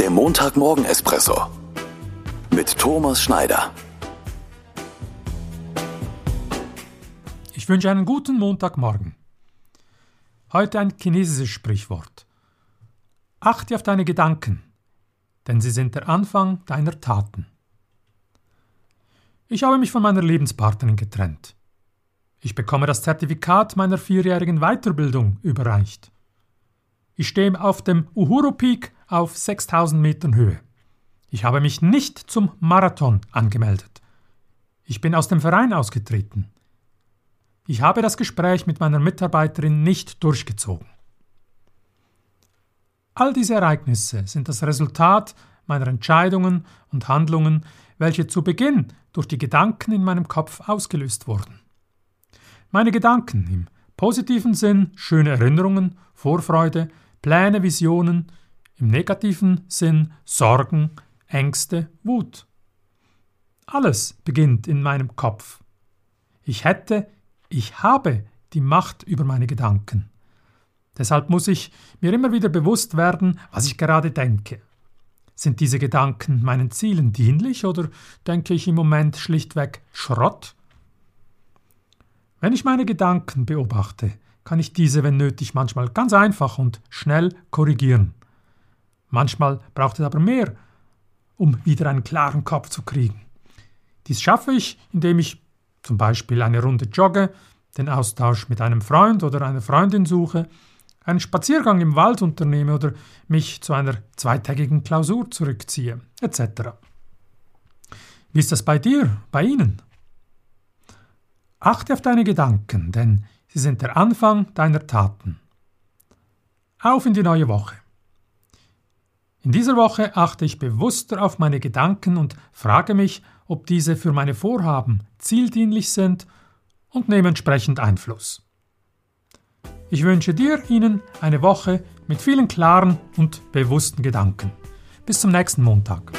Der Montagmorgen-Espresso mit Thomas Schneider. Ich wünsche einen guten Montagmorgen. Heute ein chinesisches Sprichwort. Achte auf deine Gedanken, denn sie sind der Anfang deiner Taten. Ich habe mich von meiner Lebenspartnerin getrennt. Ich bekomme das Zertifikat meiner vierjährigen Weiterbildung überreicht. Ich stehe auf dem Uhuru Peak auf 6000 Metern Höhe. Ich habe mich nicht zum Marathon angemeldet. Ich bin aus dem Verein ausgetreten. Ich habe das Gespräch mit meiner Mitarbeiterin nicht durchgezogen. All diese Ereignisse sind das Resultat meiner Entscheidungen und Handlungen, welche zu Beginn durch die Gedanken in meinem Kopf ausgelöst wurden. Meine Gedanken im positiven Sinn schöne Erinnerungen, Vorfreude, Pläne, Visionen, im negativen Sinn Sorgen, Ängste, Wut. Alles beginnt in meinem Kopf. Ich hätte, ich habe die Macht über meine Gedanken. Deshalb muss ich mir immer wieder bewusst werden, was ich gerade denke. Sind diese Gedanken meinen Zielen dienlich oder denke ich im Moment schlichtweg Schrott? Wenn ich meine Gedanken beobachte, kann ich diese, wenn nötig, manchmal ganz einfach und schnell korrigieren. Manchmal braucht es aber mehr, um wieder einen klaren Kopf zu kriegen. Dies schaffe ich, indem ich zum Beispiel eine Runde jogge, den Austausch mit einem Freund oder einer Freundin suche, einen Spaziergang im Wald unternehme oder mich zu einer zweitägigen Klausur zurückziehe, etc. Wie ist das bei dir, bei Ihnen? Achte auf deine Gedanken, denn sie sind der Anfang deiner Taten. Auf in die neue Woche. In dieser Woche achte ich bewusster auf meine Gedanken und frage mich, ob diese für meine Vorhaben zieldienlich sind und nehme entsprechend Einfluss. Ich wünsche dir Ihnen eine Woche mit vielen klaren und bewussten Gedanken. Bis zum nächsten Montag.